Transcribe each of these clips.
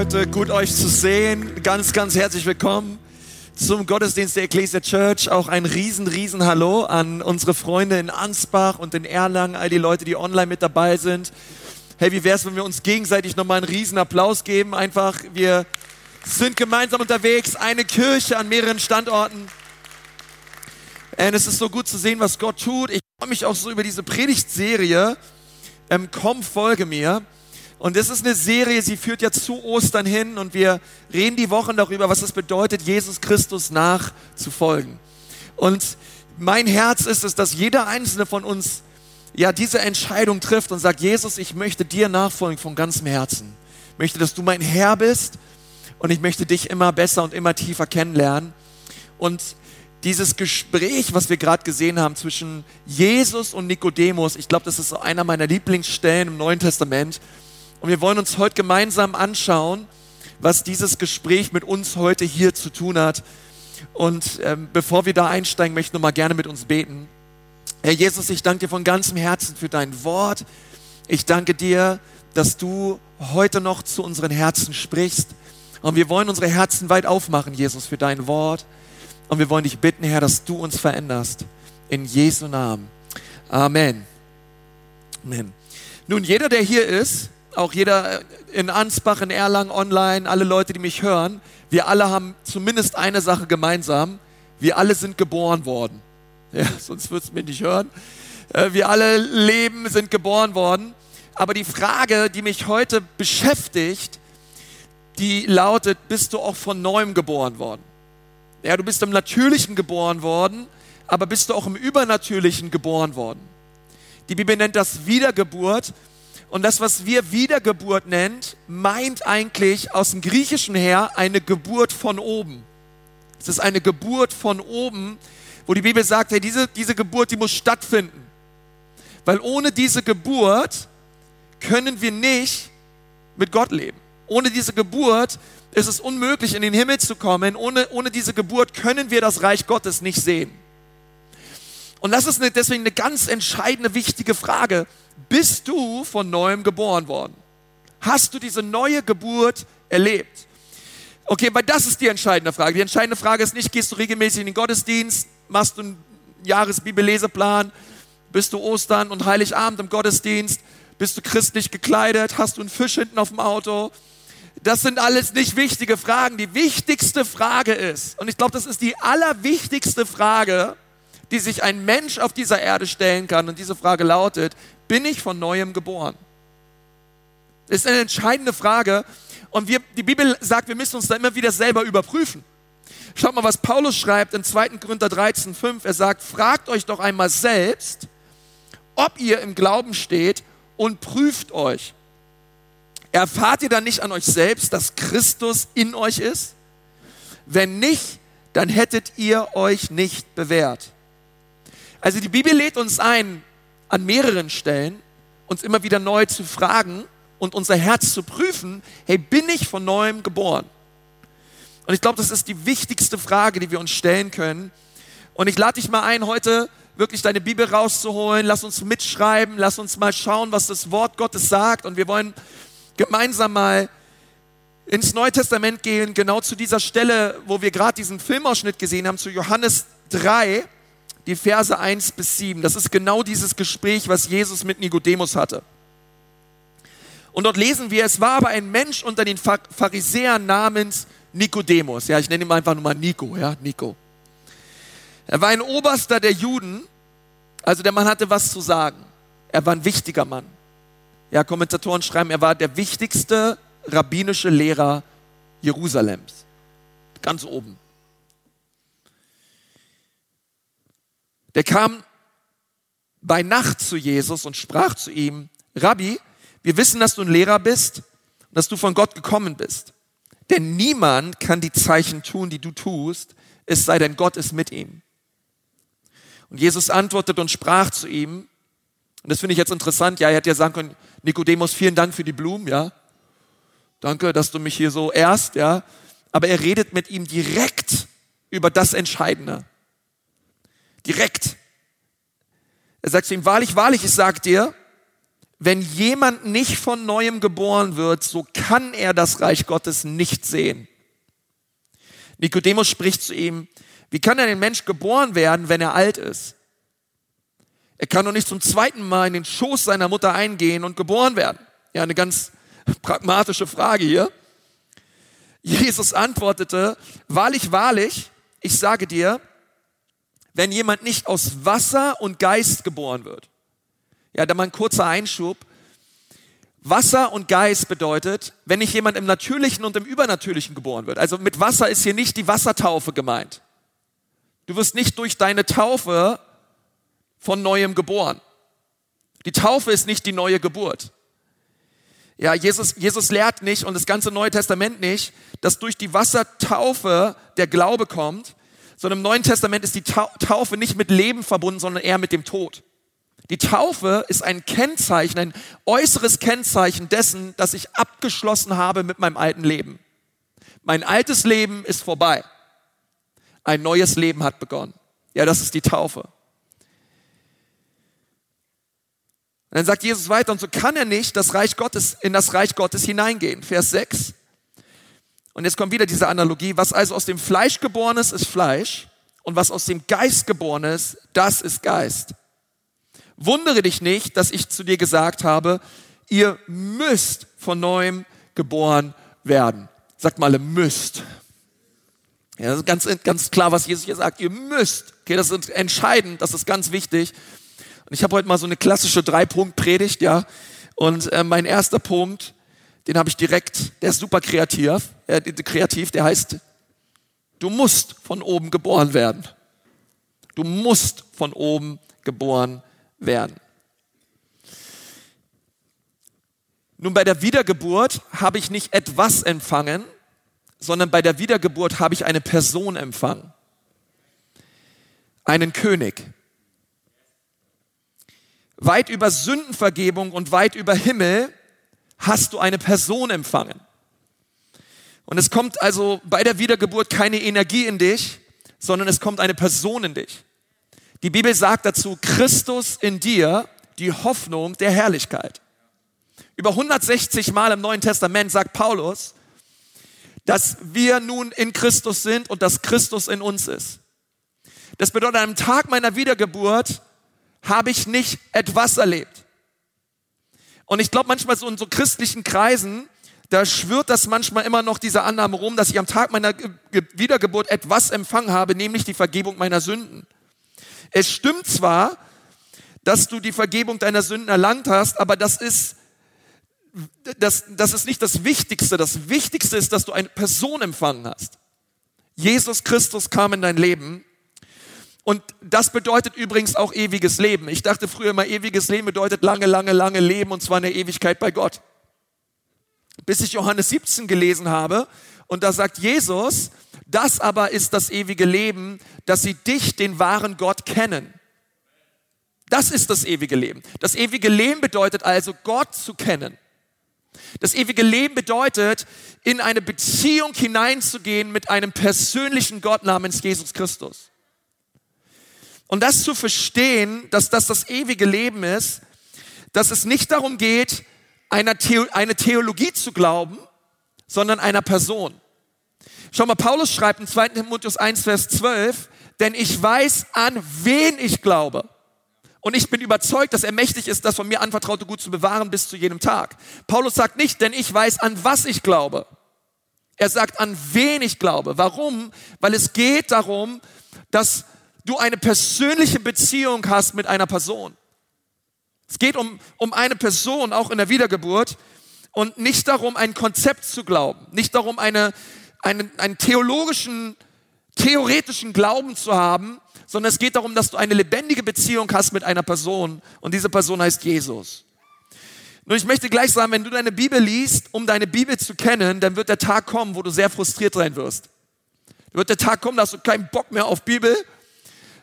heute. Gut euch zu sehen. Ganz, ganz herzlich willkommen zum Gottesdienst der Ecclesia Church. Auch ein riesen, riesen Hallo an unsere Freunde in Ansbach und in Erlangen, all die Leute, die online mit dabei sind. Hey, wie wär's, wenn wir uns gegenseitig nochmal einen riesen Applaus geben? Einfach, wir sind gemeinsam unterwegs, eine Kirche an mehreren Standorten. Und es ist so gut zu sehen, was Gott tut. Ich freue mich auch so über diese Predigtserie. Ähm, komm, folge mir. Und das ist eine Serie, sie führt ja zu Ostern hin und wir reden die Wochen darüber, was es bedeutet, Jesus Christus nachzufolgen. Und mein Herz ist es, dass jeder einzelne von uns ja diese Entscheidung trifft und sagt, Jesus, ich möchte dir nachfolgen von ganzem Herzen. Ich möchte, dass du mein Herr bist und ich möchte dich immer besser und immer tiefer kennenlernen. Und dieses Gespräch, was wir gerade gesehen haben zwischen Jesus und Nikodemus, ich glaube, das ist einer meiner Lieblingsstellen im Neuen Testament. Und wir wollen uns heute gemeinsam anschauen, was dieses Gespräch mit uns heute hier zu tun hat. Und ähm, bevor wir da einsteigen, möchte ich nochmal gerne mit uns beten. Herr Jesus, ich danke dir von ganzem Herzen für dein Wort. Ich danke dir, dass du heute noch zu unseren Herzen sprichst. Und wir wollen unsere Herzen weit aufmachen, Jesus, für dein Wort. Und wir wollen dich bitten, Herr, dass du uns veränderst. In Jesu Namen. Amen. Amen. Nun, jeder, der hier ist, auch jeder in Ansbach, in Erlangen, online, alle Leute, die mich hören, wir alle haben zumindest eine Sache gemeinsam. Wir alle sind geboren worden. Ja, sonst würdest du mich nicht hören. Äh, wir alle leben, sind geboren worden. Aber die Frage, die mich heute beschäftigt, die lautet, bist du auch von neuem geboren worden? Ja, du bist im Natürlichen geboren worden, aber bist du auch im Übernatürlichen geboren worden? Die Bibel nennt das Wiedergeburt und das, was wir Wiedergeburt nennt, meint eigentlich aus dem Griechischen her eine Geburt von oben. Es ist eine Geburt von oben, wo die Bibel sagt, hey, diese, diese Geburt, die muss stattfinden. Weil ohne diese Geburt können wir nicht mit Gott leben. Ohne diese Geburt ist es unmöglich, in den Himmel zu kommen. Ohne, ohne diese Geburt können wir das Reich Gottes nicht sehen. Und das ist eine, deswegen eine ganz entscheidende, wichtige Frage bist du von neuem geboren worden? Hast du diese neue Geburt erlebt? Okay, weil das ist die entscheidende Frage. Die entscheidende Frage ist nicht, gehst du regelmäßig in den Gottesdienst, machst du einen Jahresbibelleseplan, bist du Ostern und Heiligabend im Gottesdienst, bist du christlich gekleidet, hast du einen Fisch hinten auf dem Auto? Das sind alles nicht wichtige Fragen. Die wichtigste Frage ist, und ich glaube, das ist die allerwichtigste Frage, die sich ein Mensch auf dieser Erde stellen kann. Und diese Frage lautet, bin ich von neuem geboren? Das ist eine entscheidende Frage. Und wir, die Bibel sagt, wir müssen uns da immer wieder selber überprüfen. Schaut mal, was Paulus schreibt in 2. Korinther 13, 5. Er sagt, fragt euch doch einmal selbst, ob ihr im Glauben steht und prüft euch. Erfahrt ihr dann nicht an euch selbst, dass Christus in euch ist? Wenn nicht, dann hättet ihr euch nicht bewährt. Also die Bibel lädt uns ein, an mehreren Stellen uns immer wieder neu zu fragen und unser Herz zu prüfen, hey, bin ich von neuem geboren? Und ich glaube, das ist die wichtigste Frage, die wir uns stellen können. Und ich lade dich mal ein, heute wirklich deine Bibel rauszuholen. Lass uns mitschreiben, lass uns mal schauen, was das Wort Gottes sagt. Und wir wollen gemeinsam mal ins Neue Testament gehen, genau zu dieser Stelle, wo wir gerade diesen Filmausschnitt gesehen haben, zu Johannes 3 die Verse 1 bis 7. Das ist genau dieses Gespräch, was Jesus mit Nikodemus hatte. Und dort lesen wir, es war aber ein Mensch unter den Pharisäern namens Nikodemus. Ja, ich nenne ihn einfach nur mal Nico, ja, Nico. Er war ein Oberster der Juden, also der Mann hatte was zu sagen. Er war ein wichtiger Mann. Ja, Kommentatoren schreiben, er war der wichtigste rabbinische Lehrer Jerusalems. Ganz oben. Der kam bei Nacht zu Jesus und sprach zu ihm, Rabbi, wir wissen, dass du ein Lehrer bist und dass du von Gott gekommen bist. Denn niemand kann die Zeichen tun, die du tust, es sei denn Gott ist mit ihm. Und Jesus antwortet und sprach zu ihm, und das finde ich jetzt interessant, ja, er hätte ja sagen können, Nikodemus, vielen Dank für die Blumen, ja. Danke, dass du mich hier so ehrst, ja. Aber er redet mit ihm direkt über das Entscheidende. Direkt. Er sagt zu ihm, wahrlich, wahrlich, ich sag dir, wenn jemand nicht von neuem geboren wird, so kann er das Reich Gottes nicht sehen. Nikodemus spricht zu ihm, wie kann denn ein Mensch geboren werden, wenn er alt ist? Er kann doch nicht zum zweiten Mal in den Schoß seiner Mutter eingehen und geboren werden. Ja, eine ganz pragmatische Frage hier. Jesus antwortete, wahrlich, wahrlich, ich sage dir, wenn jemand nicht aus Wasser und Geist geboren wird. Ja, da mal ein kurzer Einschub. Wasser und Geist bedeutet, wenn nicht jemand im Natürlichen und im Übernatürlichen geboren wird. Also mit Wasser ist hier nicht die Wassertaufe gemeint. Du wirst nicht durch deine Taufe von neuem geboren. Die Taufe ist nicht die neue Geburt. Ja, Jesus, Jesus lehrt nicht und das ganze Neue Testament nicht, dass durch die Wassertaufe der Glaube kommt, sondern im Neuen Testament ist die Taufe nicht mit Leben verbunden, sondern eher mit dem Tod. Die Taufe ist ein Kennzeichen, ein äußeres Kennzeichen dessen, dass ich abgeschlossen habe mit meinem alten Leben. Mein altes Leben ist vorbei. Ein neues Leben hat begonnen. Ja, das ist die Taufe. Und dann sagt Jesus weiter, und so kann er nicht das Reich Gottes, in das Reich Gottes hineingehen. Vers 6. Und jetzt kommt wieder diese Analogie. Was also aus dem Fleisch geboren ist, ist Fleisch. Und was aus dem Geist geboren ist, das ist Geist. Wundere dich nicht, dass ich zu dir gesagt habe, ihr müsst von neuem geboren werden. Sagt mal, ihr müsst. Ja, das ist ganz, ganz klar, was Jesus hier sagt. Ihr müsst. Okay, das ist entscheidend, das ist ganz wichtig. Und ich habe heute mal so eine klassische Drei-Punkt-Predigt, ja. Und äh, mein erster Punkt, den habe ich direkt, der ist super kreativ, äh, kreativ, der heißt, du musst von oben geboren werden. Du musst von oben geboren werden. Nun, bei der Wiedergeburt habe ich nicht etwas empfangen, sondern bei der Wiedergeburt habe ich eine Person empfangen. Einen König weit über Sündenvergebung und weit über Himmel hast du eine Person empfangen. Und es kommt also bei der Wiedergeburt keine Energie in dich, sondern es kommt eine Person in dich. Die Bibel sagt dazu, Christus in dir, die Hoffnung der Herrlichkeit. Über 160 Mal im Neuen Testament sagt Paulus, dass wir nun in Christus sind und dass Christus in uns ist. Das bedeutet, am Tag meiner Wiedergeburt habe ich nicht etwas erlebt. Und ich glaube manchmal so in so christlichen Kreisen, da schwirrt das manchmal immer noch diese Annahme rum, dass ich am Tag meiner Wiedergeburt etwas empfangen habe, nämlich die Vergebung meiner Sünden. Es stimmt zwar, dass du die Vergebung deiner Sünden erlangt hast, aber das ist, das, das ist nicht das Wichtigste. Das Wichtigste ist, dass du eine Person empfangen hast. Jesus Christus kam in dein Leben und das bedeutet übrigens auch ewiges Leben. Ich dachte früher immer, ewiges Leben bedeutet lange, lange, lange Leben und zwar eine Ewigkeit bei Gott. Bis ich Johannes 17 gelesen habe und da sagt Jesus, das aber ist das ewige Leben, dass sie dich, den wahren Gott, kennen. Das ist das ewige Leben. Das ewige Leben bedeutet also, Gott zu kennen. Das ewige Leben bedeutet, in eine Beziehung hineinzugehen mit einem persönlichen Gott namens Jesus Christus. Und das zu verstehen, dass das das ewige Leben ist, dass es nicht darum geht, eine, Theologie zu glauben, sondern einer Person. Schau mal, Paulus schreibt in 2. Timotheus 1, Vers 12, denn ich weiß, an wen ich glaube. Und ich bin überzeugt, dass er mächtig ist, das von mir anvertraute Gut zu bewahren bis zu jedem Tag. Paulus sagt nicht, denn ich weiß, an was ich glaube. Er sagt, an wen ich glaube. Warum? Weil es geht darum, dass du eine persönliche Beziehung hast mit einer Person. Es geht um, um eine Person, auch in der Wiedergeburt, und nicht darum, ein Konzept zu glauben, nicht darum, eine, einen, einen theologischen, theoretischen Glauben zu haben, sondern es geht darum, dass du eine lebendige Beziehung hast mit einer Person und diese Person heißt Jesus. Nun, ich möchte gleich sagen, wenn du deine Bibel liest, um deine Bibel zu kennen, dann wird der Tag kommen, wo du sehr frustriert sein wirst. Dann wird der Tag kommen, da hast du keinen Bock mehr auf Bibel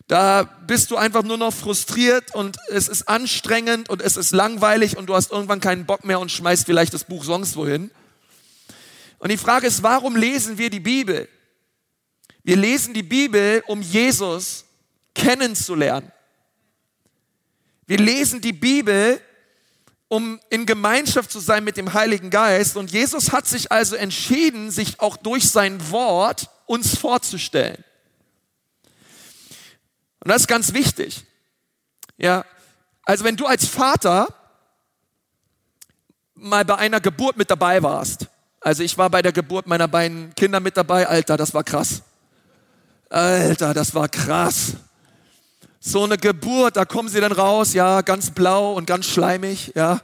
da bist du einfach nur noch frustriert und es ist anstrengend und es ist langweilig und du hast irgendwann keinen Bock mehr und schmeißt vielleicht das Buch sonst wohin. Und die Frage ist, warum lesen wir die Bibel? Wir lesen die Bibel, um Jesus kennenzulernen. Wir lesen die Bibel, um in Gemeinschaft zu sein mit dem Heiligen Geist. Und Jesus hat sich also entschieden, sich auch durch sein Wort uns vorzustellen. Und das ist ganz wichtig. Ja, also wenn du als Vater mal bei einer Geburt mit dabei warst, also ich war bei der Geburt meiner beiden Kinder mit dabei, Alter, das war krass. Alter, das war krass. So eine Geburt, da kommen sie dann raus, ja, ganz blau und ganz schleimig, ja.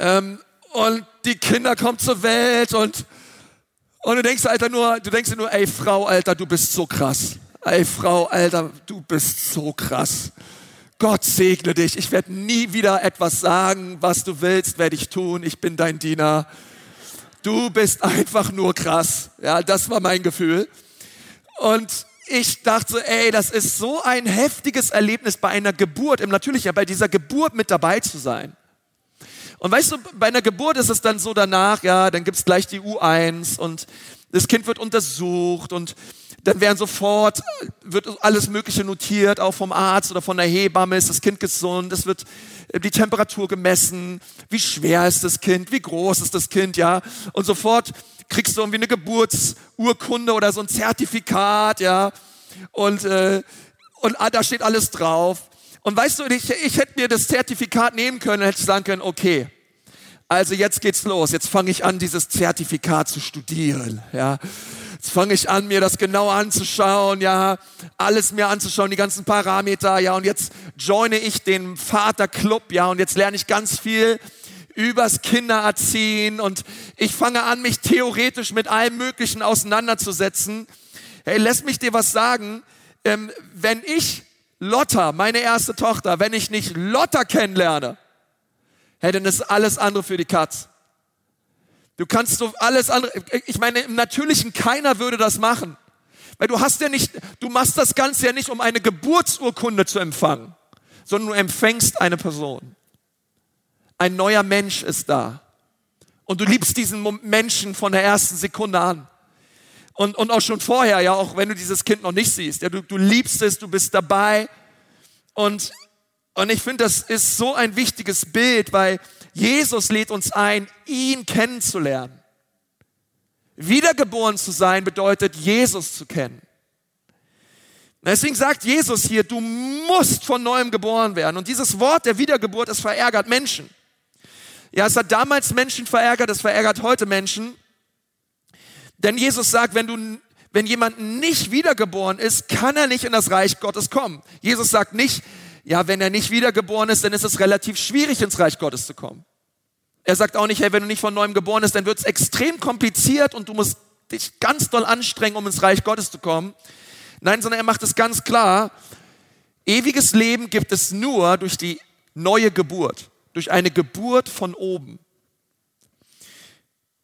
Ähm, und die Kinder kommen zur Welt und, und du denkst, Alter, nur, du denkst dir nur, ey, Frau, Alter, du bist so krass. Ey, Frau, Alter, du bist so krass. Gott segne dich. Ich werde nie wieder etwas sagen, was du willst, werde ich tun. Ich bin dein Diener. Du bist einfach nur krass. Ja, das war mein Gefühl. Und ich dachte, so, ey, das ist so ein heftiges Erlebnis bei einer Geburt, im Natürlichen, bei dieser Geburt mit dabei zu sein. Und weißt du, bei einer Geburt ist es dann so danach, ja, dann gibt's gleich die U1 und das Kind wird untersucht und dann werden sofort, wird alles Mögliche notiert, auch vom Arzt oder von der Hebamme, ist das Kind gesund, es wird äh, die Temperatur gemessen, wie schwer ist das Kind, wie groß ist das Kind, ja. Und sofort kriegst du irgendwie eine Geburtsurkunde oder so ein Zertifikat, ja. Und, äh, und ah, da steht alles drauf. Und weißt du, ich, ich hätte mir das Zertifikat nehmen können, hätte sagen können, okay, also jetzt geht's los, jetzt fange ich an, dieses Zertifikat zu studieren, ja. Jetzt fange ich an, mir das genau anzuschauen, ja, alles mir anzuschauen, die ganzen Parameter, ja, und jetzt joine ich den Vaterclub, ja, und jetzt lerne ich ganz viel übers Kindererziehen und ich fange an, mich theoretisch mit allem Möglichen auseinanderzusetzen. Hey, lass mich dir was sagen. Ähm, wenn ich Lotta, meine erste Tochter, wenn ich nicht Lotta kennenlerne, hey, dann ist alles andere für die Katz. Du kannst so alles andere, ich meine, im Natürlichen keiner würde das machen. Weil du hast ja nicht, du machst das Ganze ja nicht, um eine Geburtsurkunde zu empfangen, sondern du empfängst eine Person. Ein neuer Mensch ist da. Und du liebst diesen Menschen von der ersten Sekunde an. Und, und auch schon vorher, ja, auch wenn du dieses Kind noch nicht siehst. Ja, du, du liebst es, du bist dabei. Und, und ich finde, das ist so ein wichtiges Bild, weil Jesus lädt uns ein, ihn kennenzulernen. Wiedergeboren zu sein bedeutet, Jesus zu kennen. Deswegen sagt Jesus hier, du musst von neuem geboren werden. Und dieses Wort der Wiedergeburt, es verärgert Menschen. Ja, es hat damals Menschen verärgert, es verärgert heute Menschen. Denn Jesus sagt, wenn du, wenn jemand nicht wiedergeboren ist, kann er nicht in das Reich Gottes kommen. Jesus sagt nicht, ja, wenn er nicht wiedergeboren ist, dann ist es relativ schwierig, ins Reich Gottes zu kommen. Er sagt auch nicht, hey, wenn du nicht von neuem geboren bist, dann wird es extrem kompliziert und du musst dich ganz doll anstrengen, um ins Reich Gottes zu kommen. Nein, sondern er macht es ganz klar, ewiges Leben gibt es nur durch die neue Geburt, durch eine Geburt von oben.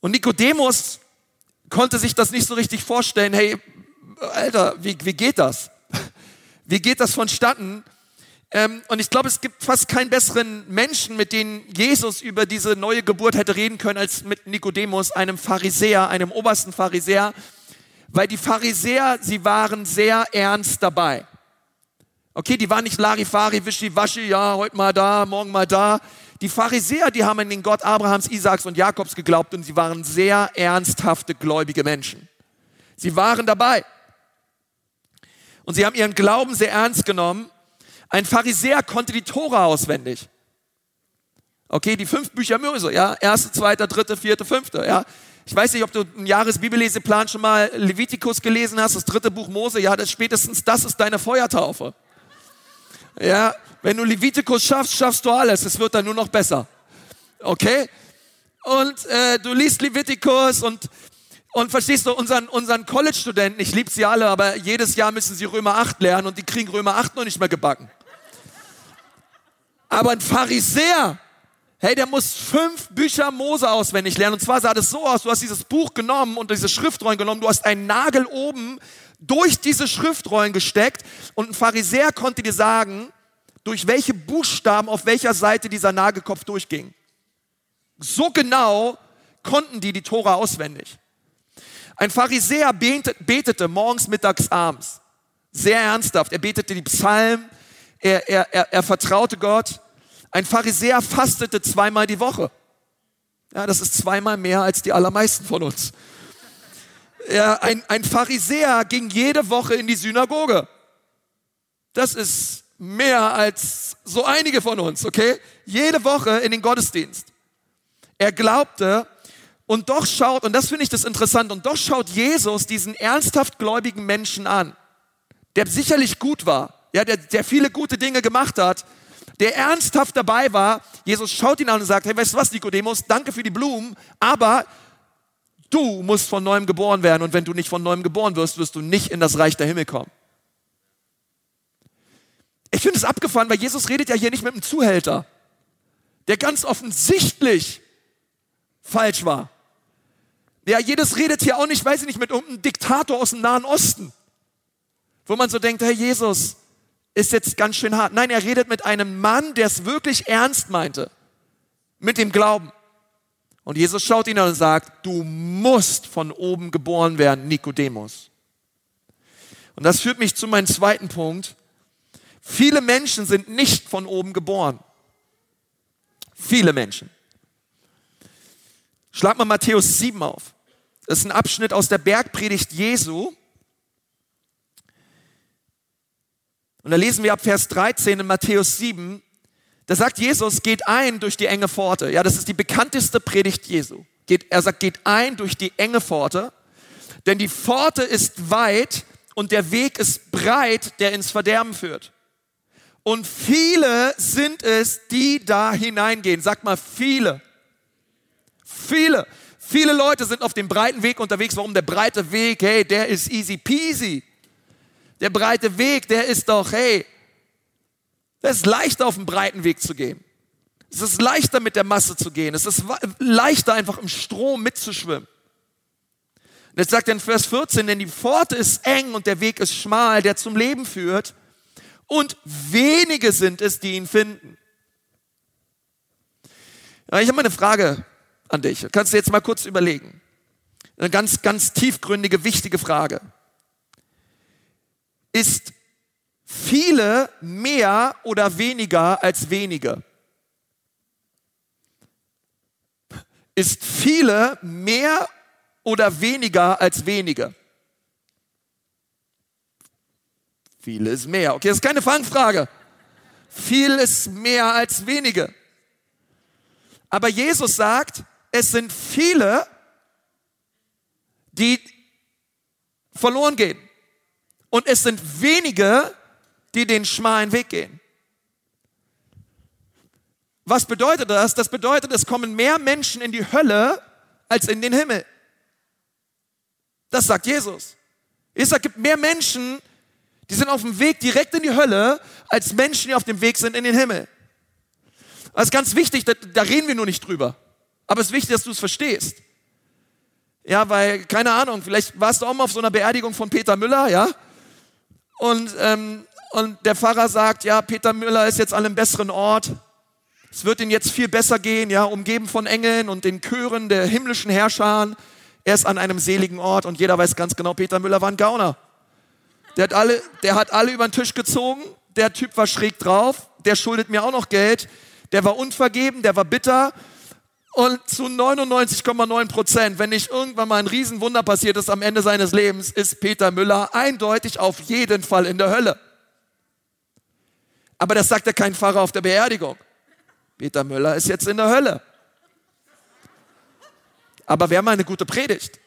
Und Nikodemus konnte sich das nicht so richtig vorstellen, hey, Alter, wie, wie geht das? Wie geht das vonstatten? Ähm, und ich glaube, es gibt fast keinen besseren Menschen, mit dem Jesus über diese neue Geburt hätte reden können, als mit Nikodemus, einem Pharisäer, einem obersten Pharisäer, weil die Pharisäer, sie waren sehr ernst dabei. Okay, die waren nicht Larifari, Wischiwaschi, ja, heute mal da, morgen mal da. Die Pharisäer, die haben an den Gott Abrahams, Isaaks und Jakobs geglaubt und sie waren sehr ernsthafte, gläubige Menschen. Sie waren dabei. Und sie haben ihren Glauben sehr ernst genommen ein Pharisäer konnte die Tora auswendig. Okay, die fünf Bücher Mose, ja, erste, zweite, dritte, vierte, fünfte, ja. Ich weiß nicht, ob du einen Jahresbibelleseplan schon mal Levitikus gelesen hast, das dritte Buch Mose, ja, das spätestens das ist deine Feuertaufe. Ja, wenn du Levitikus schaffst, schaffst du alles, es wird dann nur noch besser. Okay? Und äh, du liest Levitikus und und verstehst du, unseren, unseren College-Studenten, ich liebe sie alle, aber jedes Jahr müssen sie Römer 8 lernen und die kriegen Römer 8 noch nicht mehr gebacken. Aber ein Pharisäer, hey, der muss fünf Bücher Mose auswendig lernen. Und zwar sah das so aus, du hast dieses Buch genommen und diese Schriftrollen genommen, du hast einen Nagel oben durch diese Schriftrollen gesteckt und ein Pharisäer konnte dir sagen, durch welche Buchstaben auf welcher Seite dieser Nagelkopf durchging. So genau konnten die die Tora auswendig. Ein Pharisäer betete morgens, mittags, abends. Sehr ernsthaft. Er betete die Psalmen, er, er, er, er vertraute Gott. Ein Pharisäer fastete zweimal die Woche. Ja, das ist zweimal mehr als die allermeisten von uns. Ja, ein, ein Pharisäer ging jede Woche in die Synagoge. Das ist mehr als so einige von uns, okay? Jede Woche in den Gottesdienst. Er glaubte und doch schaut, und das finde ich das interessant, und doch schaut Jesus diesen ernsthaft gläubigen Menschen an, der sicherlich gut war, ja, der, der viele gute Dinge gemacht hat, der ernsthaft dabei war. Jesus schaut ihn an und sagt, hey, weißt du was, Nikodemus, danke für die Blumen, aber du musst von neuem geboren werden und wenn du nicht von neuem geboren wirst, wirst du nicht in das Reich der Himmel kommen. Ich finde es abgefahren, weil Jesus redet ja hier nicht mit einem Zuhälter, der ganz offensichtlich falsch war. Ja, jedes redet hier auch nicht, weiß ich nicht, mit irgendeinem Diktator aus dem Nahen Osten, wo man so denkt, Herr Jesus, ist jetzt ganz schön hart. Nein, er redet mit einem Mann, der es wirklich ernst meinte, mit dem Glauben. Und Jesus schaut ihn an und sagt, du musst von oben geboren werden, Nikodemus. Und das führt mich zu meinem zweiten Punkt. Viele Menschen sind nicht von oben geboren. Viele Menschen. Schlag mal Matthäus 7 auf. Das ist ein Abschnitt aus der Bergpredigt Jesu. Und da lesen wir ab Vers 13 in Matthäus 7, da sagt Jesus, geht ein durch die enge Pforte. Ja, das ist die bekannteste Predigt Jesu. Geht, er sagt, geht ein durch die enge Pforte, denn die Pforte ist weit und der Weg ist breit, der ins Verderben führt. Und viele sind es, die da hineingehen. Sag mal, viele. Viele. Viele Leute sind auf dem breiten Weg unterwegs. Warum der breite Weg? Hey, der ist easy peasy. Der breite Weg, der ist doch, hey, es ist leichter auf dem breiten Weg zu gehen. Es ist leichter mit der Masse zu gehen. Es ist leichter einfach im Strom mitzuschwimmen. Und jetzt sagt er in Vers 14, denn die Pforte ist eng und der Weg ist schmal, der zum Leben führt. Und wenige sind es, die ihn finden. Ja, ich habe mal eine Frage an dich. Kannst du jetzt mal kurz überlegen. Eine ganz, ganz tiefgründige, wichtige Frage ist viele mehr oder weniger als wenige? Ist viele mehr oder weniger als wenige? Viele ist mehr. Okay, das ist keine Fangfrage. Viel ist mehr als wenige. Aber Jesus sagt, es sind viele, die verloren gehen. Und es sind wenige, die den schmalen Weg gehen. Was bedeutet das? Das bedeutet, es kommen mehr Menschen in die Hölle als in den Himmel. Das sagt Jesus. Es gibt mehr Menschen, die sind auf dem Weg direkt in die Hölle, als Menschen, die auf dem Weg sind in den Himmel. Das ist ganz wichtig, da, da reden wir nur nicht drüber. Aber es ist wichtig, dass du es verstehst. Ja, weil, keine Ahnung, vielleicht warst du auch mal auf so einer Beerdigung von Peter Müller, ja? Und, ähm, und der Pfarrer sagt, ja, Peter Müller ist jetzt an einem besseren Ort. Es wird ihm jetzt viel besser gehen, ja, umgeben von Engeln und den Chören der himmlischen Herrscher. Er ist an einem seligen Ort und jeder weiß ganz genau, Peter Müller war ein Gauner. Der hat alle, der hat alle über den Tisch gezogen. Der Typ war schräg drauf. Der schuldet mir auch noch Geld. Der war unvergeben, der war bitter. Und zu 99,9 Prozent, wenn nicht irgendwann mal ein Riesenwunder passiert ist am Ende seines Lebens, ist Peter Müller eindeutig auf jeden Fall in der Hölle. Aber das sagt ja kein Pfarrer auf der Beerdigung. Peter Müller ist jetzt in der Hölle. Aber wäre mal eine gute Predigt.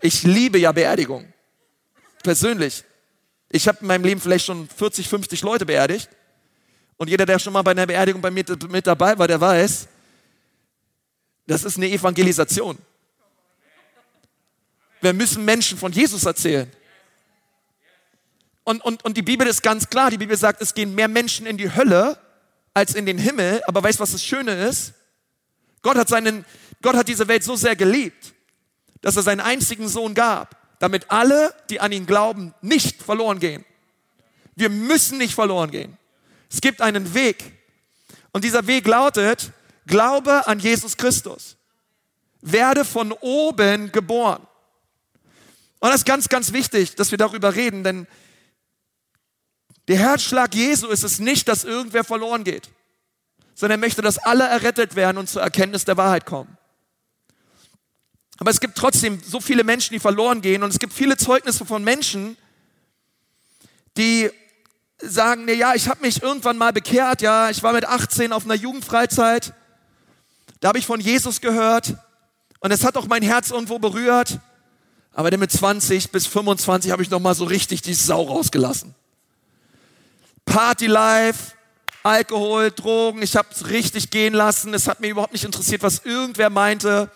Ich liebe ja Beerdigung. Persönlich. Ich habe in meinem Leben vielleicht schon 40, 50 Leute beerdigt. Und jeder, der schon mal bei einer Beerdigung bei mir mit dabei war, der weiß, das ist eine Evangelisation. Wir müssen Menschen von Jesus erzählen. Und, und, und die Bibel ist ganz klar, die Bibel sagt, es gehen mehr Menschen in die Hölle als in den Himmel. Aber weißt du, was das Schöne ist? Gott hat, seinen, Gott hat diese Welt so sehr geliebt, dass er seinen einzigen Sohn gab, damit alle, die an ihn glauben, nicht verloren gehen. Wir müssen nicht verloren gehen. Es gibt einen Weg. Und dieser Weg lautet, Glaube an Jesus Christus. Werde von oben geboren. Und das ist ganz, ganz wichtig, dass wir darüber reden, denn der Herzschlag Jesu ist es nicht, dass irgendwer verloren geht, sondern er möchte, dass alle errettet werden und zur Erkenntnis der Wahrheit kommen. Aber es gibt trotzdem so viele Menschen, die verloren gehen und es gibt viele Zeugnisse von Menschen, die sagen, nee, ja, ich habe mich irgendwann mal bekehrt, ja, ich war mit 18 auf einer Jugendfreizeit, da habe ich von Jesus gehört und es hat auch mein Herz irgendwo berührt, aber dann mit 20 bis 25 habe ich noch mal so richtig die Sau rausgelassen. Party life, Alkohol, Drogen, ich habe es richtig gehen lassen, es hat mir überhaupt nicht interessiert, was irgendwer meinte.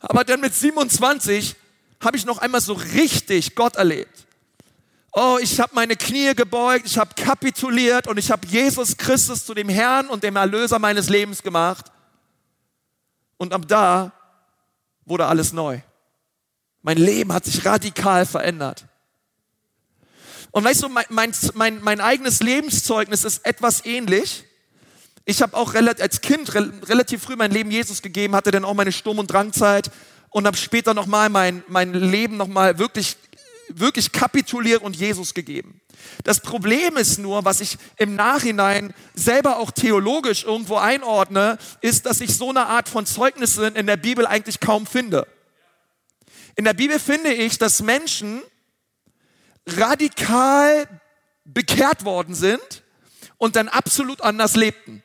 Aber dann mit 27 habe ich noch einmal so richtig Gott erlebt. Oh, ich habe meine Knie gebeugt, ich habe kapituliert und ich habe Jesus Christus zu dem Herrn und dem Erlöser meines Lebens gemacht. Und ab da wurde alles neu. Mein Leben hat sich radikal verändert. Und weißt du, mein, mein, mein, mein eigenes Lebenszeugnis ist etwas ähnlich. Ich habe auch als Kind relativ früh mein Leben Jesus gegeben, hatte dann auch meine Sturm- und Drangzeit und habe später nochmal mein, mein Leben nochmal wirklich wirklich kapituliert und Jesus gegeben. Das Problem ist nur, was ich im Nachhinein selber auch theologisch irgendwo einordne, ist, dass ich so eine Art von Zeugnissen in der Bibel eigentlich kaum finde. In der Bibel finde ich, dass Menschen radikal bekehrt worden sind und dann absolut anders lebten.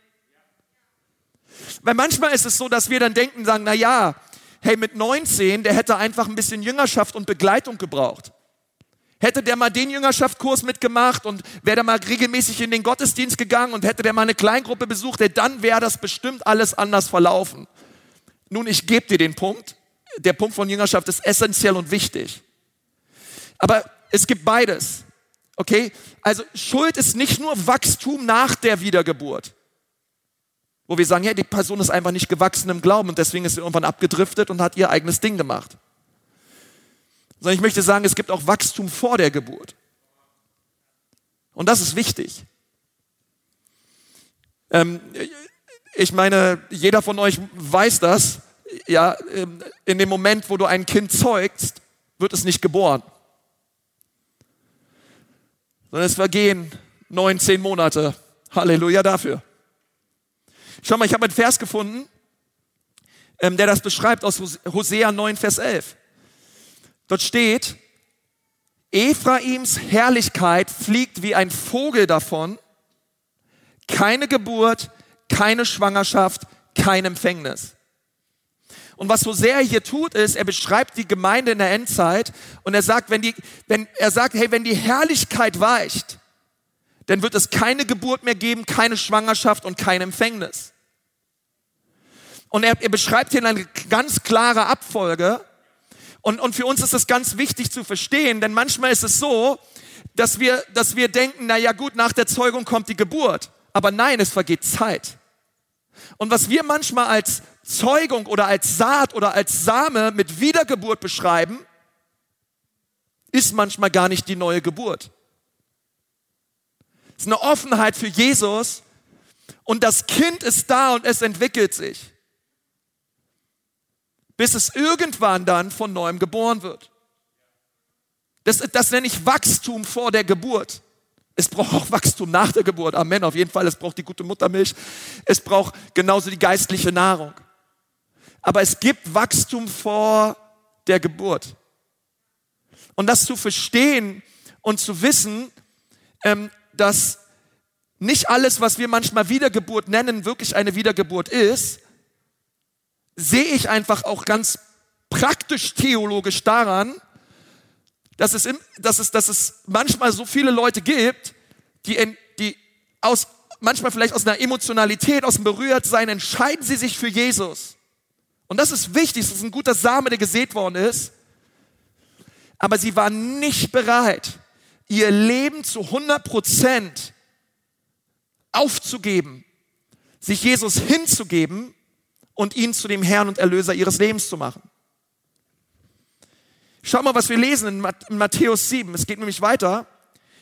Weil manchmal ist es so, dass wir dann denken, sagen, na ja, hey, mit 19, der hätte einfach ein bisschen Jüngerschaft und Begleitung gebraucht. Hätte der mal den Jüngerschaftskurs mitgemacht und wäre der mal regelmäßig in den Gottesdienst gegangen und hätte der mal eine Kleingruppe besucht, dann wäre das bestimmt alles anders verlaufen. Nun, ich gebe dir den Punkt. Der Punkt von Jüngerschaft ist essentiell und wichtig. Aber es gibt beides. Okay? Also Schuld ist nicht nur Wachstum nach der Wiedergeburt. Wo wir sagen, ja, die Person ist einfach nicht gewachsen im Glauben und deswegen ist sie irgendwann abgedriftet und hat ihr eigenes Ding gemacht sondern ich möchte sagen, es gibt auch Wachstum vor der Geburt. Und das ist wichtig. Ähm, ich meine, jeder von euch weiß das. Ja, ähm, in dem Moment, wo du ein Kind zeugst, wird es nicht geboren. Sondern es vergehen neun, zehn Monate. Halleluja dafür. Schau mal, ich habe einen Vers gefunden, ähm, der das beschreibt aus Hosea 9, Vers 11. Dort steht, Ephraims Herrlichkeit fliegt wie ein Vogel davon, keine Geburt, keine Schwangerschaft, kein Empfängnis. Und was Hosea hier tut, ist, er beschreibt die Gemeinde in der Endzeit und er sagt, wenn die, wenn, er sagt, hey, wenn die Herrlichkeit weicht, dann wird es keine Geburt mehr geben, keine Schwangerschaft und kein Empfängnis. Und er, er beschreibt hier eine ganz klare Abfolge und, und für uns ist es ganz wichtig zu verstehen, denn manchmal ist es so, dass wir, dass wir denken, na ja gut, nach der Zeugung kommt die Geburt. Aber nein, es vergeht Zeit. Und was wir manchmal als Zeugung oder als Saat oder als Same mit Wiedergeburt beschreiben, ist manchmal gar nicht die neue Geburt. Es ist eine Offenheit für Jesus und das Kind ist da und es entwickelt sich bis es irgendwann dann von neuem geboren wird. Das, das nenne ich Wachstum vor der Geburt. Es braucht auch Wachstum nach der Geburt. Amen. Auf jeden Fall. Es braucht die gute Muttermilch. Es braucht genauso die geistliche Nahrung. Aber es gibt Wachstum vor der Geburt. Und das zu verstehen und zu wissen, ähm, dass nicht alles, was wir manchmal Wiedergeburt nennen, wirklich eine Wiedergeburt ist, sehe ich einfach auch ganz praktisch theologisch daran, dass es, im, dass es, dass es manchmal so viele Leute gibt, die, die aus, manchmal vielleicht aus einer Emotionalität, aus dem Berührtsein entscheiden sie sich für Jesus. Und das ist wichtig, das ist ein guter Same, der gesät worden ist. Aber sie waren nicht bereit, ihr Leben zu 100 Prozent aufzugeben, sich Jesus hinzugeben und ihn zu dem Herrn und Erlöser ihres Lebens zu machen. Schau mal, was wir lesen in Matthäus 7. Es geht nämlich weiter.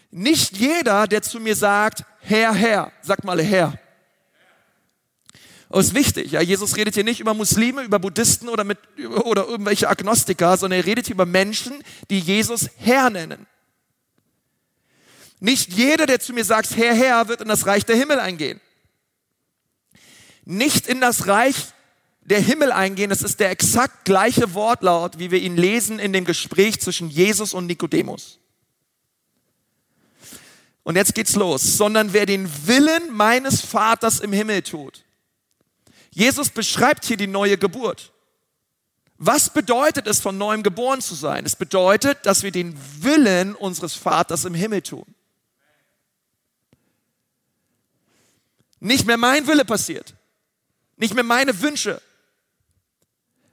Nicht jeder, der zu mir sagt, Herr, Herr, sag mal Herr. Das ist wichtig. Ja, Jesus redet hier nicht über Muslime, über Buddhisten oder, mit, oder irgendwelche Agnostiker, sondern er redet hier über Menschen, die Jesus Herr nennen. Nicht jeder, der zu mir sagt, Herr, Herr, wird in das Reich der Himmel eingehen. nicht in das Reich der Himmel eingehen. Das ist der exakt gleiche Wortlaut, wie wir ihn lesen in dem Gespräch zwischen Jesus und Nikodemus. Und jetzt geht's los. Sondern wer den Willen meines Vaters im Himmel tut. Jesus beschreibt hier die neue Geburt. Was bedeutet es, von neuem geboren zu sein? Es bedeutet, dass wir den Willen unseres Vaters im Himmel tun. Nicht mehr mein Wille passiert. Nicht mehr meine Wünsche.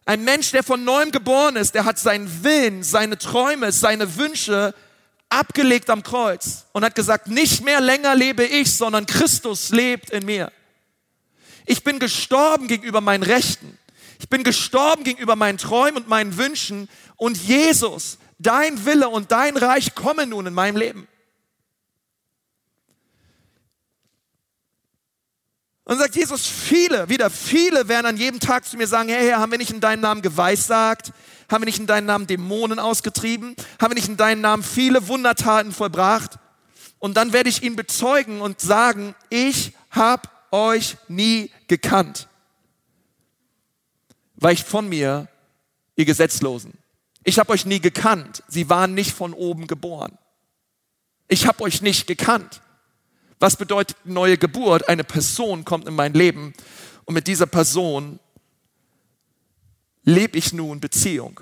Ein Mensch, der von neuem geboren ist, der hat seinen Willen, seine Träume, seine Wünsche abgelegt am Kreuz und hat gesagt, nicht mehr länger lebe ich, sondern Christus lebt in mir. Ich bin gestorben gegenüber meinen Rechten. Ich bin gestorben gegenüber meinen Träumen und meinen Wünschen und Jesus, dein Wille und dein Reich kommen nun in meinem Leben. Und sagt Jesus, viele, wieder viele werden an jedem Tag zu mir sagen, hey Herr, haben wir nicht in deinem Namen geweissagt? Haben wir nicht in deinem Namen Dämonen ausgetrieben? Haben wir nicht in deinem Namen viele Wundertaten vollbracht? Und dann werde ich ihn bezeugen und sagen, ich habe euch nie gekannt weicht von mir, ihr Gesetzlosen. Ich habe euch nie gekannt. Sie waren nicht von oben geboren. Ich habe euch nicht gekannt. Was bedeutet neue Geburt? Eine Person kommt in mein Leben und mit dieser Person lebe ich nun Beziehung.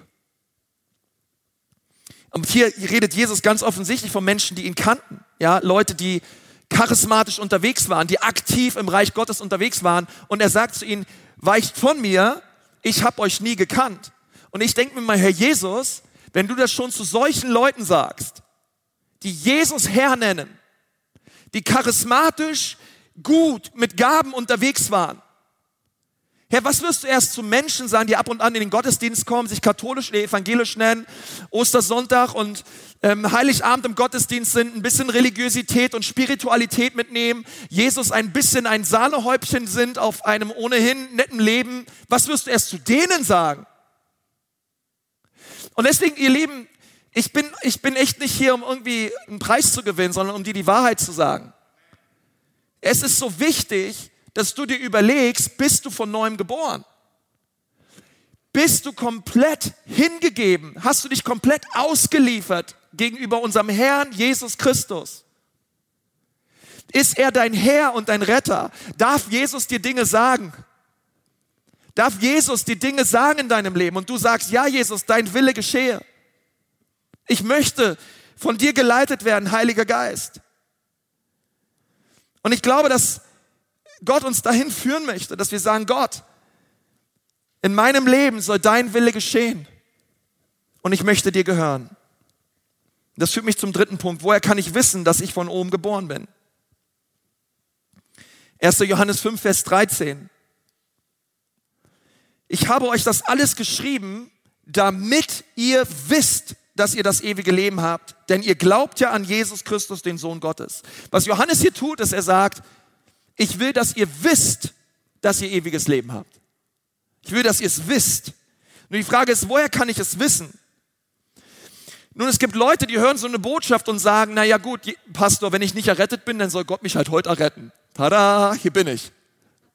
Und hier redet Jesus ganz offensichtlich von Menschen, die ihn kannten. Ja, Leute, die charismatisch unterwegs waren, die aktiv im Reich Gottes unterwegs waren. Und er sagt zu ihnen, weicht von mir, ich habe euch nie gekannt. Und ich denke mir mal, Herr Jesus, wenn du das schon zu solchen Leuten sagst, die Jesus Herr nennen, die charismatisch gut mit Gaben unterwegs waren, Herr, was wirst du erst zu Menschen sagen, die ab und an in den Gottesdienst kommen, sich katholisch oder evangelisch nennen, Ostersonntag und ähm, Heiligabend im Gottesdienst sind, ein bisschen Religiosität und Spiritualität mitnehmen, Jesus ein bisschen ein Sahnehäubchen sind auf einem ohnehin netten Leben. Was wirst du erst zu denen sagen? Und deswegen, ihr Lieben, ich bin, ich bin echt nicht hier, um irgendwie einen Preis zu gewinnen, sondern um dir die Wahrheit zu sagen. Es ist so wichtig, dass du dir überlegst, bist du von neuem geboren? Bist du komplett hingegeben? Hast du dich komplett ausgeliefert gegenüber unserem Herrn Jesus Christus? Ist er dein Herr und dein Retter? Darf Jesus dir Dinge sagen? Darf Jesus dir Dinge sagen in deinem Leben und du sagst, ja Jesus, dein Wille geschehe. Ich möchte von dir geleitet werden, Heiliger Geist. Und ich glaube, dass Gott uns dahin führen möchte, dass wir sagen, Gott, in meinem Leben soll dein Wille geschehen und ich möchte dir gehören. Das führt mich zum dritten Punkt. Woher kann ich wissen, dass ich von oben geboren bin? 1. Johannes 5, Vers 13. Ich habe euch das alles geschrieben, damit ihr wisst, dass ihr das ewige Leben habt. Denn ihr glaubt ja an Jesus Christus, den Sohn Gottes. Was Johannes hier tut, ist, er sagt, ich will, dass ihr wisst, dass ihr ewiges Leben habt. Ich will, dass ihr es wisst. Nur die Frage ist, woher kann ich es wissen? Nun, es gibt Leute, die hören so eine Botschaft und sagen, na ja gut, Pastor, wenn ich nicht errettet bin, dann soll Gott mich halt heute erretten. Tada, hier bin ich.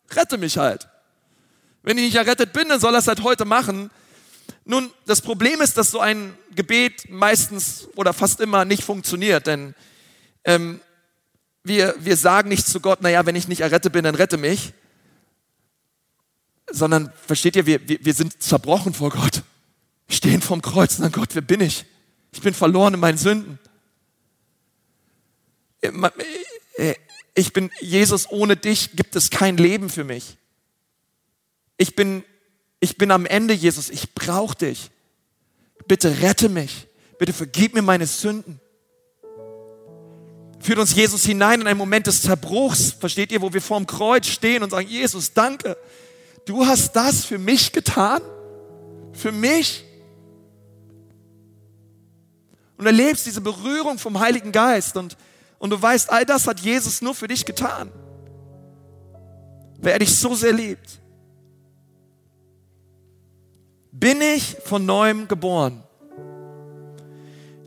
Rette mich halt. Wenn ich nicht errettet bin, dann soll er es halt heute machen. Nun, das Problem ist, dass so ein Gebet meistens oder fast immer nicht funktioniert, denn ähm, wir, wir sagen nicht zu Gott, naja, wenn ich nicht errettet bin, dann rette mich, sondern versteht ihr, wir, wir, wir sind zerbrochen vor Gott, stehen vorm Kreuz und sagen, Gott, wer bin ich? Ich bin verloren in meinen Sünden. Ich bin Jesus, ohne dich gibt es kein Leben für mich. Ich bin, ich bin am Ende, Jesus, ich brauche dich. Bitte rette mich. Bitte vergib mir meine Sünden führt uns Jesus hinein in einen Moment des Zerbruchs, versteht ihr, wo wir vorm Kreuz stehen und sagen, Jesus, danke, du hast das für mich getan, für mich. Und erlebst diese Berührung vom Heiligen Geist und, und du weißt, all das hat Jesus nur für dich getan, weil er dich so sehr liebt. Bin ich von neuem geboren?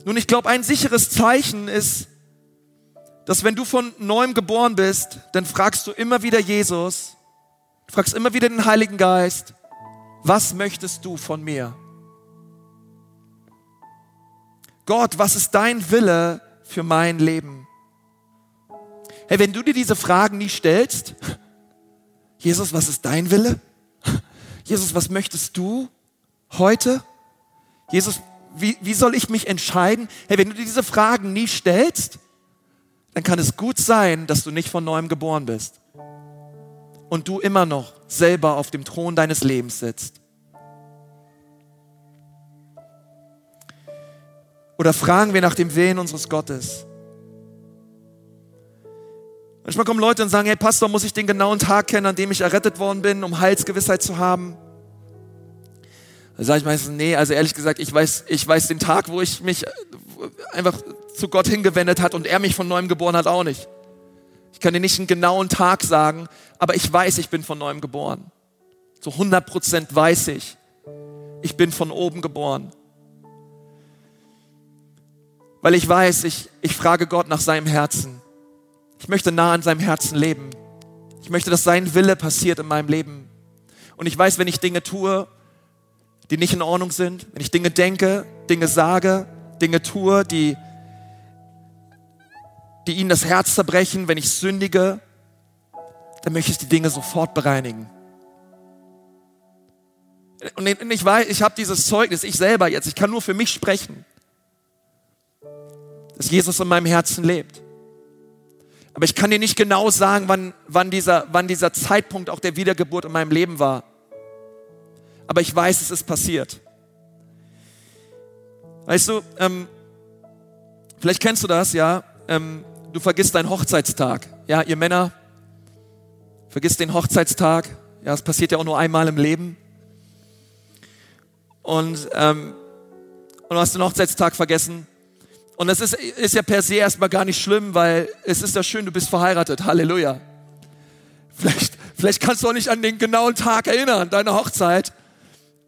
Nun, ich glaube, ein sicheres Zeichen ist, dass wenn du von neuem geboren bist, dann fragst du immer wieder Jesus, fragst immer wieder den Heiligen Geist, was möchtest du von mir? Gott, was ist dein Wille für mein Leben? Hey, wenn du dir diese Fragen nie stellst, Jesus, was ist dein Wille? Jesus, was möchtest du heute? Jesus, wie, wie soll ich mich entscheiden? Hey, wenn du diese Fragen nie stellst, dann kann es gut sein, dass du nicht von neuem geboren bist und du immer noch selber auf dem Thron deines Lebens sitzt. Oder fragen wir nach dem Willen unseres Gottes? Manchmal kommen Leute und sagen, hey Pastor, muss ich den genauen Tag kennen, an dem ich errettet worden bin, um Heilsgewissheit zu haben? Da sage ich meistens, nee, also ehrlich gesagt, ich weiß, ich weiß den Tag, wo ich mich einfach zu Gott hingewendet hat und er mich von neuem geboren hat, auch nicht. Ich kann dir nicht einen genauen Tag sagen, aber ich weiß, ich bin von neuem geboren. Zu 100 Prozent weiß ich, ich bin von oben geboren. Weil ich weiß, ich, ich frage Gott nach seinem Herzen. Ich möchte nah an seinem Herzen leben. Ich möchte, dass sein Wille passiert in meinem Leben. Und ich weiß, wenn ich Dinge tue, die nicht in Ordnung sind, wenn ich Dinge denke, Dinge sage, Dinge tue, die, die ihnen das Herz zerbrechen, wenn ich sündige, dann möchte ich die Dinge sofort bereinigen. Und ich weiß, ich habe dieses Zeugnis, ich selber jetzt, ich kann nur für mich sprechen, dass Jesus in meinem Herzen lebt. Aber ich kann dir nicht genau sagen, wann, wann, dieser, wann dieser Zeitpunkt auch der Wiedergeburt in meinem Leben war. Aber ich weiß, es ist passiert. Weißt du, ähm, vielleicht kennst du das, ja. Ähm, du vergisst deinen Hochzeitstag. Ja, ihr Männer, vergisst den Hochzeitstag. Ja, es passiert ja auch nur einmal im Leben. Und, ähm, und du hast den Hochzeitstag vergessen. Und das ist, ist ja per se erstmal gar nicht schlimm, weil es ist ja schön, du bist verheiratet. Halleluja. Vielleicht, vielleicht kannst du auch nicht an den genauen Tag erinnern, deine Hochzeit.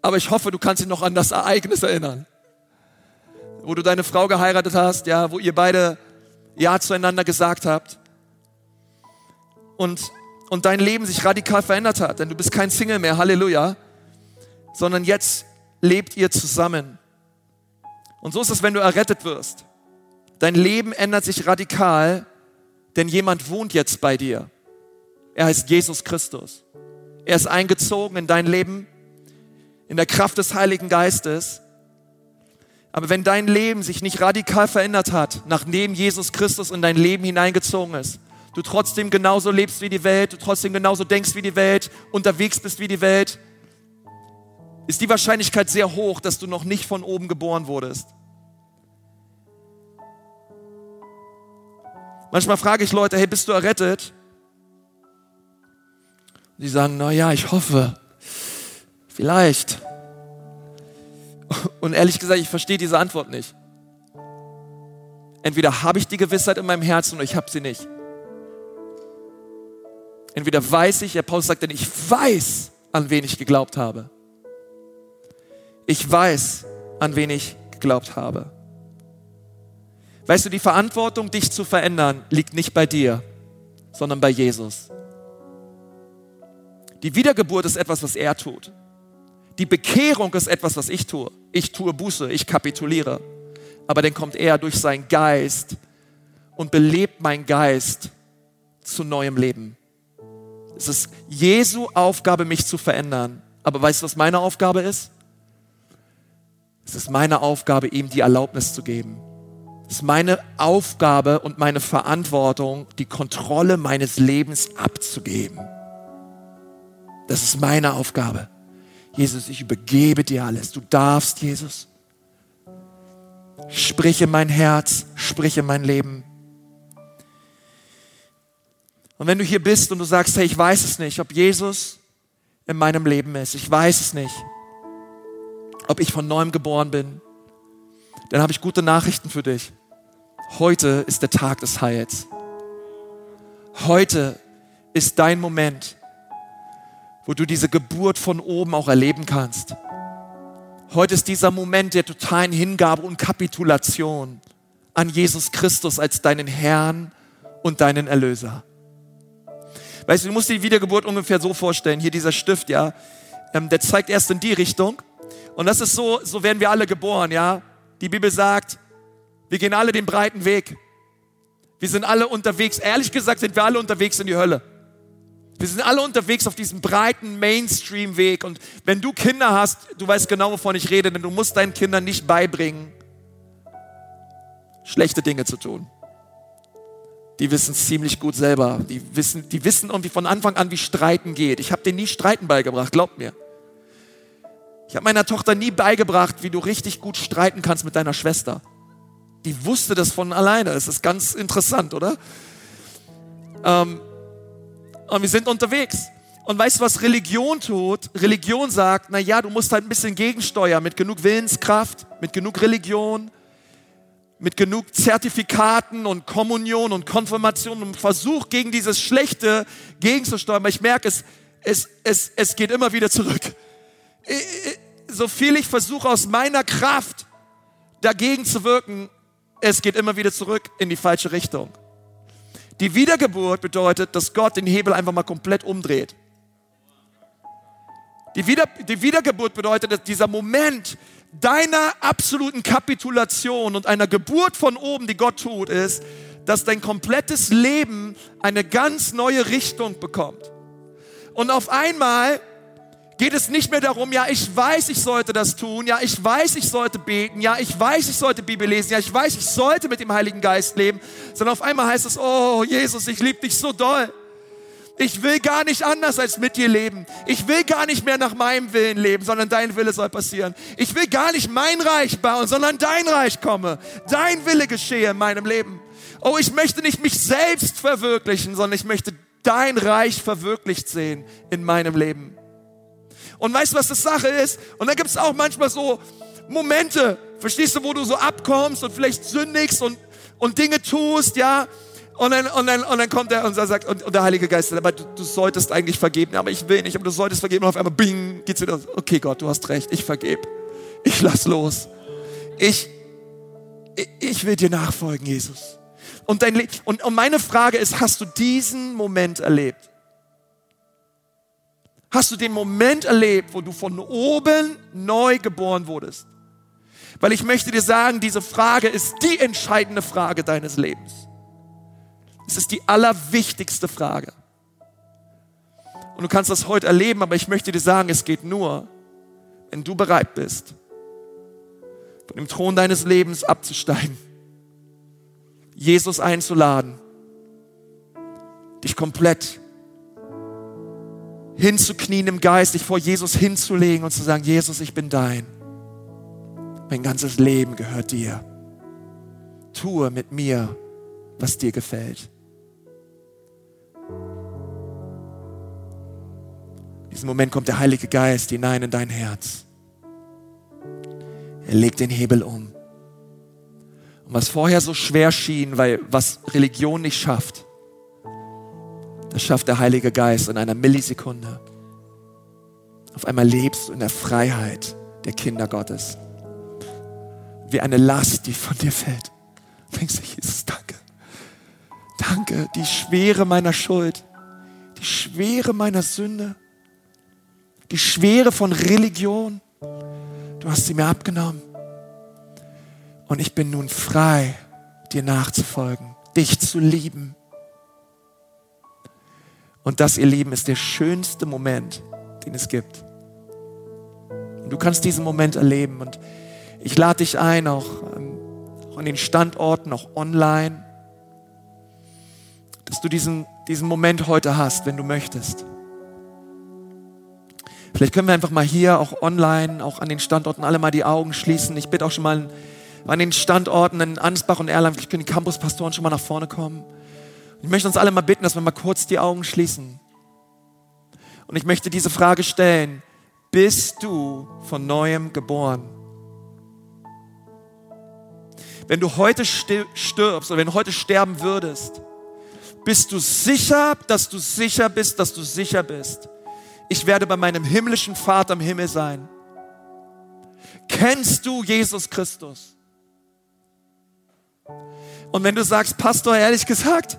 Aber ich hoffe, du kannst dich noch an das Ereignis erinnern. Wo du deine Frau geheiratet hast, ja, wo ihr beide Ja zueinander gesagt habt. Und, und dein Leben sich radikal verändert hat. Denn du bist kein Single mehr, Halleluja. Sondern jetzt lebt ihr zusammen. Und so ist es, wenn du errettet wirst. Dein Leben ändert sich radikal, denn jemand wohnt jetzt bei dir. Er heißt Jesus Christus. Er ist eingezogen in dein Leben, in der Kraft des Heiligen Geistes. Aber wenn dein Leben sich nicht radikal verändert hat, nachdem Jesus Christus in dein Leben hineingezogen ist, du trotzdem genauso lebst wie die Welt, du trotzdem genauso denkst wie die Welt, unterwegs bist wie die Welt, ist die Wahrscheinlichkeit sehr hoch, dass du noch nicht von oben geboren wurdest. Manchmal frage ich Leute, hey, bist du errettet? Die sagen, na ja, ich hoffe. Vielleicht. Und ehrlich gesagt, ich verstehe diese Antwort nicht. Entweder habe ich die Gewissheit in meinem Herzen oder ich habe sie nicht. Entweder weiß ich, der Paulus sagt, denn ich weiß, an wen ich geglaubt habe. Ich weiß, an wen ich geglaubt habe. Weißt du, die Verantwortung, dich zu verändern, liegt nicht bei dir, sondern bei Jesus. Die Wiedergeburt ist etwas, was er tut. Die Bekehrung ist etwas, was ich tue. Ich tue Buße, ich kapituliere. Aber dann kommt er durch seinen Geist und belebt mein Geist zu neuem Leben. Es ist Jesu Aufgabe, mich zu verändern. Aber weißt du, was meine Aufgabe ist? Es ist meine Aufgabe, ihm die Erlaubnis zu geben. Es ist meine Aufgabe und meine Verantwortung, die Kontrolle meines Lebens abzugeben. Das ist meine Aufgabe. Jesus, ich übergebe dir alles. Du darfst, Jesus. Sprich in mein Herz, sprich in mein Leben. Und wenn du hier bist und du sagst, hey, ich weiß es nicht, ob Jesus in meinem Leben ist, ich weiß es nicht, ob ich von neuem geboren bin, dann habe ich gute Nachrichten für dich. Heute ist der Tag des Heils. Heute ist dein Moment, wo du diese Geburt von oben auch erleben kannst. Heute ist dieser Moment der totalen Hingabe und Kapitulation an Jesus Christus als deinen Herrn und deinen Erlöser. Weißt du, du musst die Wiedergeburt ungefähr so vorstellen. Hier dieser Stift, ja, ähm, der zeigt erst in die Richtung. Und das ist so, so werden wir alle geboren, ja. Die Bibel sagt, wir gehen alle den breiten Weg. Wir sind alle unterwegs. Ehrlich gesagt sind wir alle unterwegs in die Hölle. Wir sind alle unterwegs auf diesem breiten Mainstream-Weg. Und wenn du Kinder hast, du weißt genau, wovon ich rede, denn du musst deinen Kindern nicht beibringen, schlechte Dinge zu tun. Die wissen es ziemlich gut selber. Die wissen, die wissen irgendwie von Anfang an, wie Streiten geht. Ich habe denen nie Streiten beigebracht, glaubt mir. Ich habe meiner Tochter nie beigebracht, wie du richtig gut streiten kannst mit deiner Schwester. Die wusste das von alleine. Das ist ganz interessant, oder? Ähm, und wir sind unterwegs. Und weißt du, was Religion tut? Religion sagt, na ja, du musst halt ein bisschen gegensteuern mit genug Willenskraft, mit genug Religion, mit genug Zertifikaten und Kommunion und Konfirmation und Versuch gegen dieses Schlechte gegenzusteuern. Aber ich merke, es, es, es, es geht immer wieder zurück. So viel ich versuche aus meiner Kraft dagegen zu wirken, es geht immer wieder zurück in die falsche Richtung. Die Wiedergeburt bedeutet, dass Gott den Hebel einfach mal komplett umdreht. Die, Wieder, die Wiedergeburt bedeutet, dass dieser Moment deiner absoluten Kapitulation und einer Geburt von oben, die Gott tut, ist, dass dein komplettes Leben eine ganz neue Richtung bekommt. Und auf einmal geht es nicht mehr darum, ja, ich weiß, ich sollte das tun, ja, ich weiß, ich sollte beten, ja, ich weiß, ich sollte Bibel lesen, ja, ich weiß, ich sollte mit dem Heiligen Geist leben, sondern auf einmal heißt es, oh Jesus, ich liebe dich so doll. Ich will gar nicht anders als mit dir leben. Ich will gar nicht mehr nach meinem Willen leben, sondern dein Wille soll passieren. Ich will gar nicht mein Reich bauen, sondern dein Reich komme. Dein Wille geschehe in meinem Leben. Oh, ich möchte nicht mich selbst verwirklichen, sondern ich möchte dein Reich verwirklicht sehen in meinem Leben. Und weißt du, was das Sache ist? Und dann gibt es auch manchmal so Momente, verstehst du, wo du so abkommst und vielleicht sündigst und, und Dinge tust, ja. Und dann, und dann, und dann kommt er und sagt, und, und der Heilige Geist, aber du, du solltest eigentlich vergeben, aber ich will nicht, aber du solltest vergeben. Und auf einmal, bing, geht's wieder. Okay, Gott, du hast recht, ich vergebe. Ich lass los. Ich, ich, ich will dir nachfolgen, Jesus. Und, dein, und, und meine Frage ist, hast du diesen Moment erlebt? Hast du den Moment erlebt, wo du von oben neu geboren wurdest? Weil ich möchte dir sagen, diese Frage ist die entscheidende Frage deines Lebens. Es ist die allerwichtigste Frage. Und du kannst das heute erleben, aber ich möchte dir sagen, es geht nur, wenn du bereit bist, von dem Thron deines Lebens abzusteigen, Jesus einzuladen, dich komplett hinzuknien im Geist, dich vor Jesus hinzulegen und zu sagen, Jesus, ich bin dein. Mein ganzes Leben gehört dir. Tue mit mir, was dir gefällt. In diesem Moment kommt der Heilige Geist hinein in dein Herz. Er legt den Hebel um. Und was vorher so schwer schien, weil was Religion nicht schafft, das schafft der Heilige Geist in einer Millisekunde. Auf einmal lebst du in der Freiheit der Kinder Gottes. Wie eine Last, die von dir fällt. Du denkst du, Jesus, danke. Danke, die Schwere meiner Schuld, die Schwere meiner Sünde, die Schwere von Religion. Du hast sie mir abgenommen. Und ich bin nun frei, dir nachzufolgen, dich zu lieben und das, ihr Lieben, ist der schönste Moment, den es gibt. Und du kannst diesen Moment erleben. Und ich lade dich ein, auch, auch an den Standorten, auch online, dass du diesen, diesen Moment heute hast, wenn du möchtest. Vielleicht können wir einfach mal hier, auch online, auch an den Standorten alle mal die Augen schließen. Ich bitte auch schon mal an den Standorten in Ansbach und Erlangen, vielleicht können die Campuspastoren schon mal nach vorne kommen. Ich möchte uns alle mal bitten, dass wir mal kurz die Augen schließen. Und ich möchte diese Frage stellen. Bist du von neuem geboren? Wenn du heute stirbst oder wenn du heute sterben würdest, bist du sicher, dass du sicher bist, dass du sicher bist. Ich werde bei meinem himmlischen Vater im Himmel sein. Kennst du Jesus Christus? Und wenn du sagst, Pastor, ehrlich gesagt,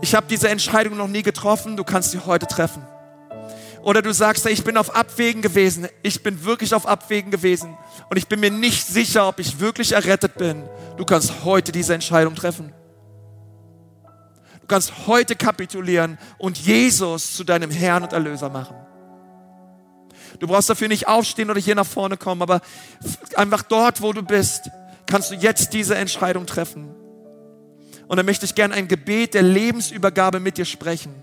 ich habe diese Entscheidung noch nie getroffen, du kannst sie heute treffen. Oder du sagst, ich bin auf Abwägen gewesen, ich bin wirklich auf Abwägen gewesen und ich bin mir nicht sicher, ob ich wirklich errettet bin. Du kannst heute diese Entscheidung treffen. Du kannst heute kapitulieren und Jesus zu deinem Herrn und Erlöser machen. Du brauchst dafür nicht aufstehen oder hier nach vorne kommen, aber einfach dort, wo du bist, kannst du jetzt diese Entscheidung treffen. Und dann möchte ich gerne ein Gebet der Lebensübergabe mit dir sprechen.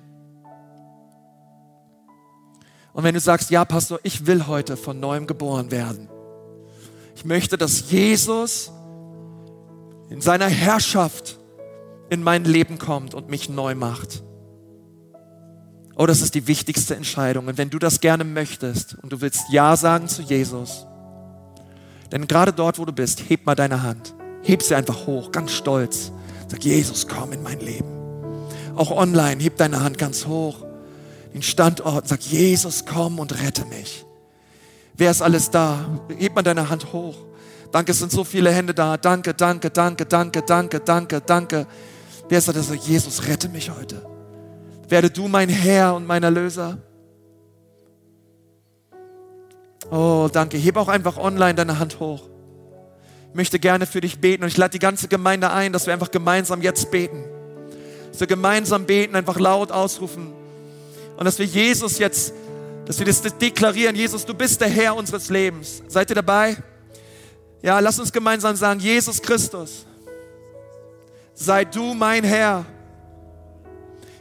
Und wenn du sagst, ja, Pastor, ich will heute von neuem geboren werden. Ich möchte, dass Jesus in seiner Herrschaft in mein Leben kommt und mich neu macht. Oh, das ist die wichtigste Entscheidung. Und wenn du das gerne möchtest und du willst Ja sagen zu Jesus, denn gerade dort, wo du bist, heb mal deine Hand. Heb sie einfach hoch, ganz stolz. Sag, Jesus, komm in mein Leben. Auch online, heb deine Hand ganz hoch den Standort, sag, Jesus, komm und rette mich. Wer ist alles da? Heb mal deine Hand hoch. Danke, es sind so viele Hände da. Danke, danke, danke, danke, danke, danke, danke. Wer ist da, der sagt, Jesus, rette mich heute. Werde du mein Herr und mein Erlöser. Oh, danke. Heb auch einfach online deine Hand hoch. Möchte gerne für dich beten und ich lade die ganze Gemeinde ein, dass wir einfach gemeinsam jetzt beten. Dass wir gemeinsam beten, einfach laut ausrufen. Und dass wir Jesus jetzt, dass wir das deklarieren, Jesus, du bist der Herr unseres Lebens. Seid ihr dabei? Ja, lass uns gemeinsam sagen, Jesus Christus, sei du mein Herr.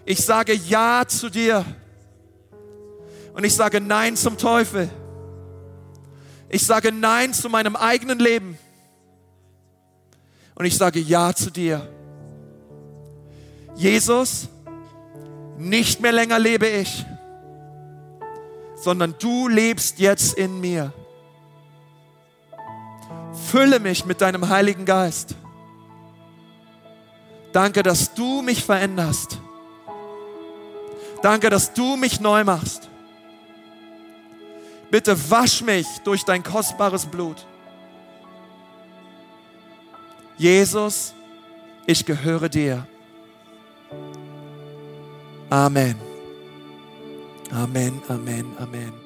Ich sage Ja zu dir. Und ich sage Nein zum Teufel. Ich sage Nein zu meinem eigenen Leben. Und ich sage Ja zu dir. Jesus, nicht mehr länger lebe ich, sondern du lebst jetzt in mir. Fülle mich mit deinem Heiligen Geist. Danke, dass du mich veränderst. Danke, dass du mich neu machst. Bitte wasch mich durch dein kostbares Blut. Jesus, ich gehöre dir. Amen. Amen, Amen, Amen.